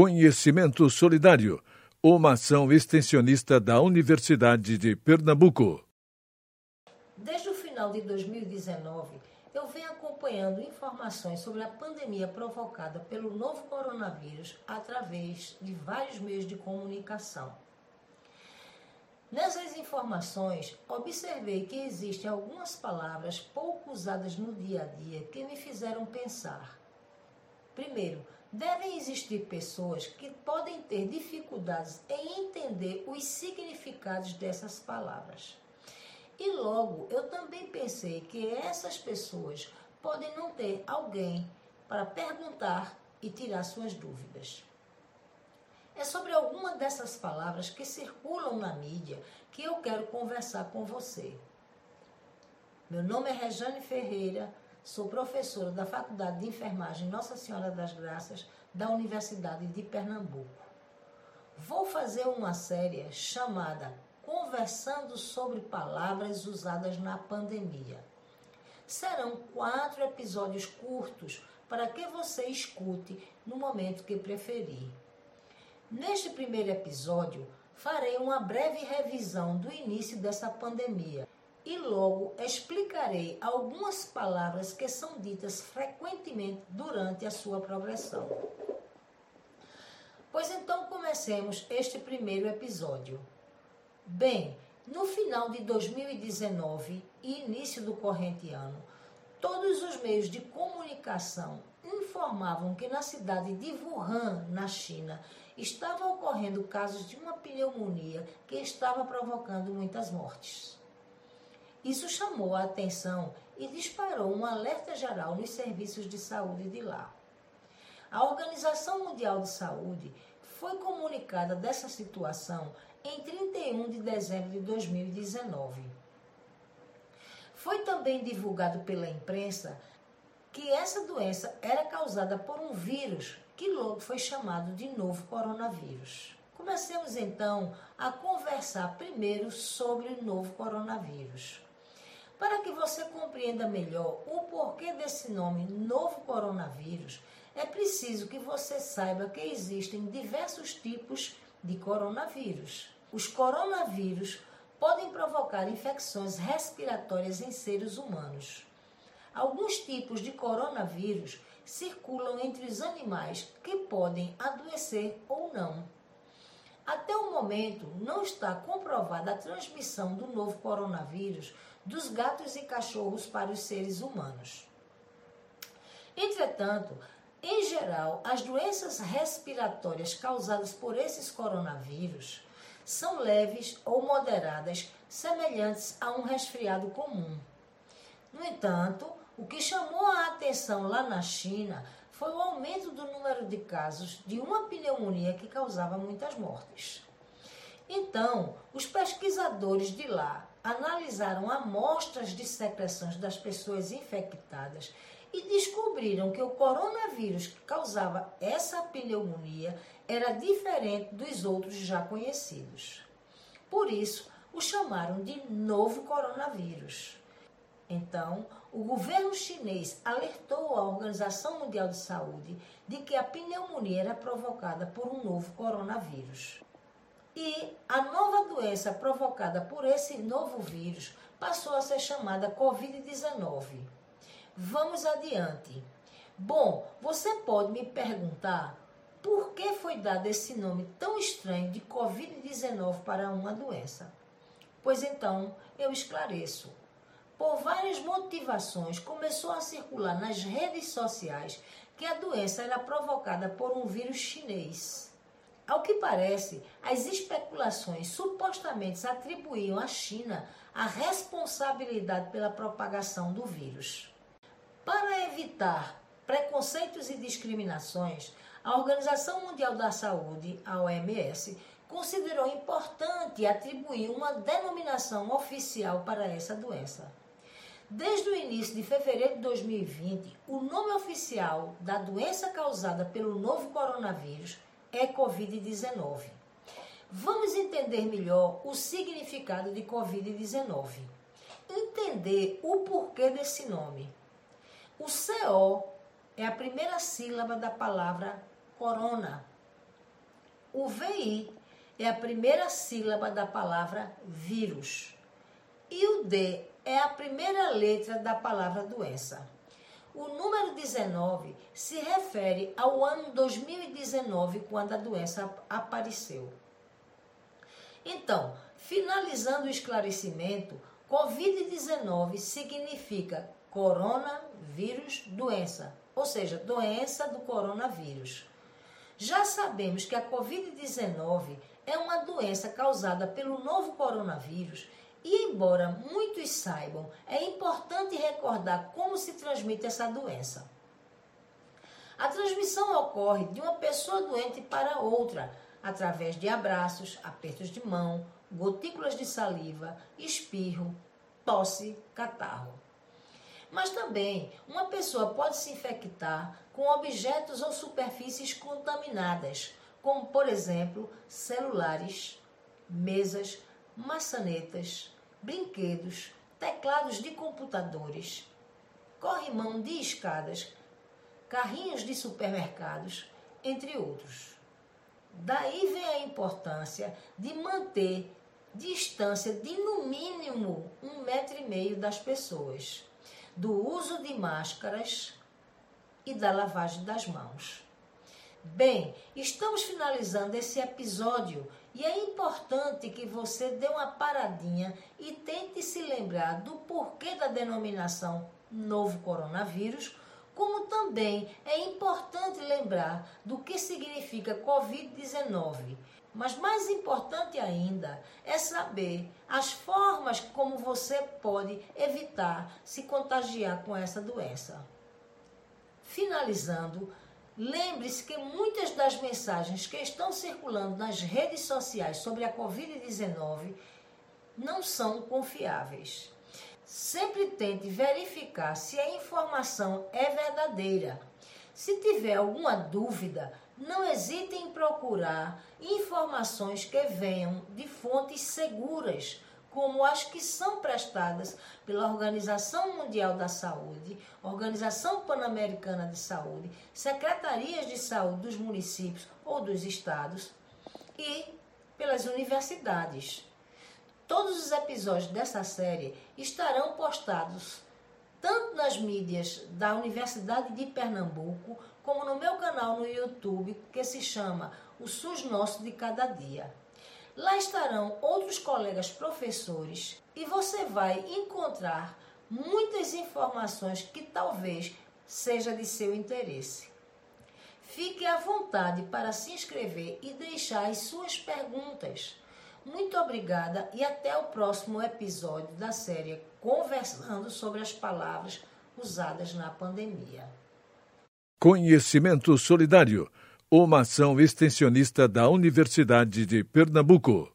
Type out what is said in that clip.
Conhecimento Solidário, uma ação extensionista da Universidade de Pernambuco. Desde o final de 2019, eu venho acompanhando informações sobre a pandemia provocada pelo novo coronavírus através de vários meios de comunicação. Nessas informações, observei que existem algumas palavras pouco usadas no dia a dia que me fizeram pensar. Primeiro, devem existir pessoas que podem ter dificuldades em entender os significados dessas palavras. E logo eu também pensei que essas pessoas podem não ter alguém para perguntar e tirar suas dúvidas. É sobre alguma dessas palavras que circulam na mídia que eu quero conversar com você. Meu nome é Rejane Ferreira, sou professora da Faculdade de Enfermagem Nossa Senhora das Graças da Universidade de Pernambuco. Vou fazer uma série chamada Conversando sobre Palavras Usadas na Pandemia. Serão quatro episódios curtos para que você escute no momento que preferir. Neste primeiro episódio, farei uma breve revisão do início dessa pandemia e logo explicarei algumas palavras que são ditas frequentemente durante a sua progressão. Pois então comecemos este primeiro episódio. Bem, no final de 2019 e início do corrente ano, todos os meios de comunicação informavam que na cidade de Wuhan, na China, estavam ocorrendo casos de uma pneumonia que estava provocando muitas mortes. Isso chamou a atenção e disparou um alerta geral nos serviços de saúde de lá. A Organização Mundial de Saúde foi comunicada dessa situação em 31 de dezembro de 2019. Foi também divulgado pela imprensa que essa doença era causada por um vírus que logo foi chamado de novo coronavírus. Comecemos então a conversar primeiro sobre o novo coronavírus. Para que você compreenda melhor o porquê desse nome novo coronavírus, é preciso que você saiba que existem diversos tipos de coronavírus. Os coronavírus podem provocar infecções respiratórias em seres humanos. Alguns tipos de coronavírus circulam entre os animais que podem adoecer ou não. Até o momento, não está comprovada a transmissão do novo coronavírus dos gatos e cachorros para os seres humanos. Entretanto, em geral, as doenças respiratórias causadas por esses coronavírus são leves ou moderadas, semelhantes a um resfriado comum. No entanto, o que chamou a atenção lá na China foi o aumento do número de casos de uma pneumonia que causava muitas mortes. Então, os pesquisadores de lá analisaram amostras de secreções das pessoas infectadas e descobriram que o coronavírus que causava essa pneumonia era diferente dos outros já conhecidos. Por isso, o chamaram de novo coronavírus. Então, o governo chinês alertou a Organização Mundial de Saúde de que a pneumonia era provocada por um novo coronavírus. E a nova doença provocada por esse novo vírus passou a ser chamada Covid-19. Vamos adiante. Bom, você pode me perguntar por que foi dado esse nome tão estranho de Covid-19 para uma doença? Pois então eu esclareço por várias motivações, começou a circular nas redes sociais que a doença era provocada por um vírus chinês. Ao que parece, as especulações supostamente atribuíam à China a responsabilidade pela propagação do vírus. Para evitar preconceitos e discriminações, a Organização Mundial da Saúde, a OMS, considerou importante atribuir uma denominação oficial para essa doença. Desde o início de fevereiro de 2020, o nome oficial da doença causada pelo novo coronavírus é Covid-19. Vamos entender melhor o significado de Covid-19. Entender o porquê desse nome. O CO é a primeira sílaba da palavra corona. O VI é a primeira sílaba da palavra vírus. E o D é a primeira letra da palavra doença. O número 19 se refere ao ano 2019, quando a doença apareceu. Então, finalizando o esclarecimento, Covid-19 significa coronavírus doença, ou seja, doença do coronavírus. Já sabemos que a Covid-19 é uma doença causada pelo novo coronavírus e, embora muitos saibam, é importante recordar como se transmite essa doença. A transmissão ocorre de uma pessoa doente para outra, através de abraços, apertos de mão, gotículas de saliva, espirro, tosse, catarro. Mas também uma pessoa pode se infectar com objetos ou superfícies contaminadas, como por exemplo celulares, mesas, maçanetas, brinquedos, teclados de computadores, corrimão de escadas, carrinhos de supermercados, entre outros. Daí vem a importância de manter distância de no mínimo um metro e meio das pessoas, do uso de máscaras e da lavagem das mãos. Bem, estamos finalizando esse episódio e é importante que você dê uma paradinha e tente se lembrar do porquê da denominação novo coronavírus, como também é importante lembrar do que significa Covid-19. Mas mais importante ainda é saber as formas como você pode evitar se contagiar com essa doença. Finalizando, Lembre-se que muitas das mensagens que estão circulando nas redes sociais sobre a Covid-19 não são confiáveis. Sempre tente verificar se a informação é verdadeira. Se tiver alguma dúvida, não hesite em procurar informações que venham de fontes seguras como as que são prestadas pela Organização Mundial da Saúde, Organização Pan-Americana de Saúde, secretarias de saúde dos municípios ou dos estados e pelas universidades. Todos os episódios dessa série estarão postados tanto nas mídias da Universidade de Pernambuco, como no meu canal no YouTube, que se chama O SUS Nosso de Cada Dia. Lá estarão outros colegas professores e você vai encontrar muitas informações que talvez seja de seu interesse. Fique à vontade para se inscrever e deixar as suas perguntas. Muito obrigada e até o próximo episódio da série Conversando sobre as palavras usadas na pandemia. Conhecimento Solidário uma ação extensionista da Universidade de Pernambuco.